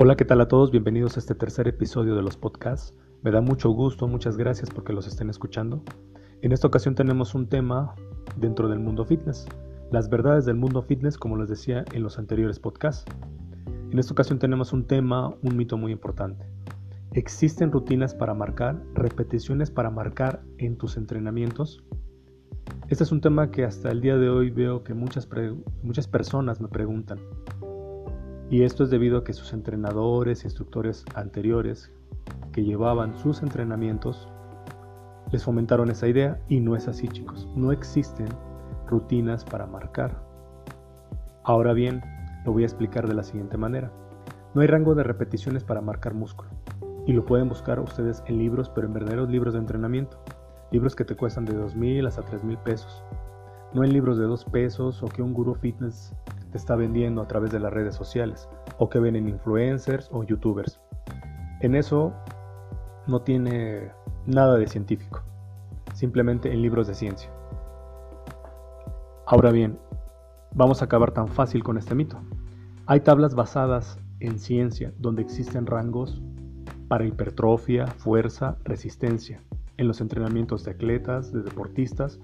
Hola, ¿qué tal a todos? Bienvenidos a este tercer episodio de los podcasts. Me da mucho gusto, muchas gracias porque los estén escuchando. En esta ocasión tenemos un tema dentro del mundo fitness, las verdades del mundo fitness como les decía en los anteriores podcasts. En esta ocasión tenemos un tema, un mito muy importante. ¿Existen rutinas para marcar, repeticiones para marcar en tus entrenamientos? Este es un tema que hasta el día de hoy veo que muchas, muchas personas me preguntan. Y esto es debido a que sus entrenadores y instructores anteriores que llevaban sus entrenamientos les fomentaron esa idea y no es así chicos. No existen rutinas para marcar. Ahora bien, lo voy a explicar de la siguiente manera. No hay rango de repeticiones para marcar músculo. Y lo pueden buscar ustedes en libros, pero en verdaderos libros de entrenamiento. Libros que te cuestan de 2.000 hasta 3.000 pesos. No en libros de 2 pesos o que un guru fitness está vendiendo a través de las redes sociales o que ven en influencers o youtubers. En eso no tiene nada de científico, simplemente en libros de ciencia. Ahora bien, vamos a acabar tan fácil con este mito. Hay tablas basadas en ciencia donde existen rangos para hipertrofia, fuerza, resistencia, en los entrenamientos de atletas, de deportistas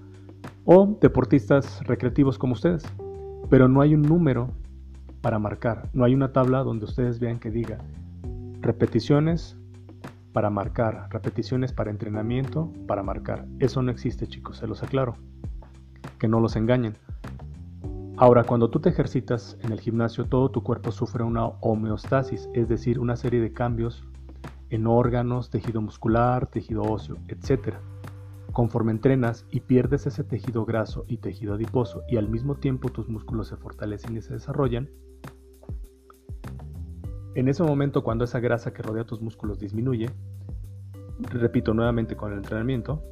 o deportistas recreativos como ustedes pero no hay un número para marcar, no hay una tabla donde ustedes vean que diga repeticiones para marcar, repeticiones para entrenamiento para marcar. Eso no existe chicos, se los aclaro, que no los engañen. Ahora, cuando tú te ejercitas en el gimnasio, todo tu cuerpo sufre una homeostasis, es decir, una serie de cambios en órganos, tejido muscular, tejido óseo, etc. Conforme entrenas y pierdes ese tejido graso y tejido adiposo y al mismo tiempo tus músculos se fortalecen y se desarrollan, en ese momento cuando esa grasa que rodea tus músculos disminuye, repito nuevamente con el entrenamiento,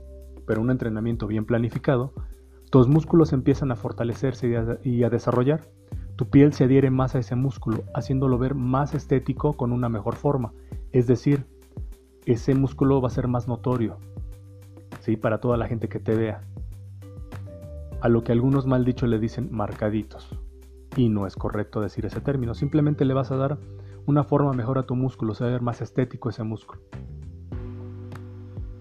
pero un entrenamiento bien planificado, tus músculos empiezan a fortalecerse y a, y a desarrollar. Tu piel se adhiere más a ese músculo, haciéndolo ver más estético con una mejor forma. Es decir, ese músculo va a ser más notorio, para toda la gente que te vea. A lo que algunos mal dicho le dicen marcaditos. Y no es correcto decir ese término, simplemente le vas a dar una forma mejor a tu músculo, se va a ver más estético ese músculo.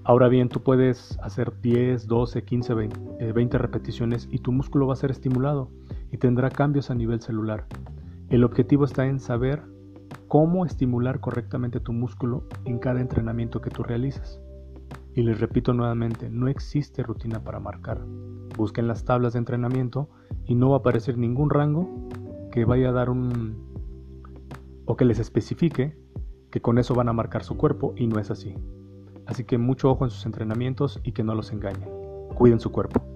Ahora bien, tú puedes hacer 10, 12, 15, 20, 20 repeticiones y tu músculo va a ser estimulado y tendrá cambios a nivel celular. El objetivo está en saber cómo estimular correctamente tu músculo en cada entrenamiento que tú realices. Y les repito nuevamente, no existe rutina para marcar. Busquen las tablas de entrenamiento y no va a aparecer ningún rango que vaya a dar un... o que les especifique que con eso van a marcar su cuerpo y no es así. Así que mucho ojo en sus entrenamientos y que no los engañen. Cuiden su cuerpo.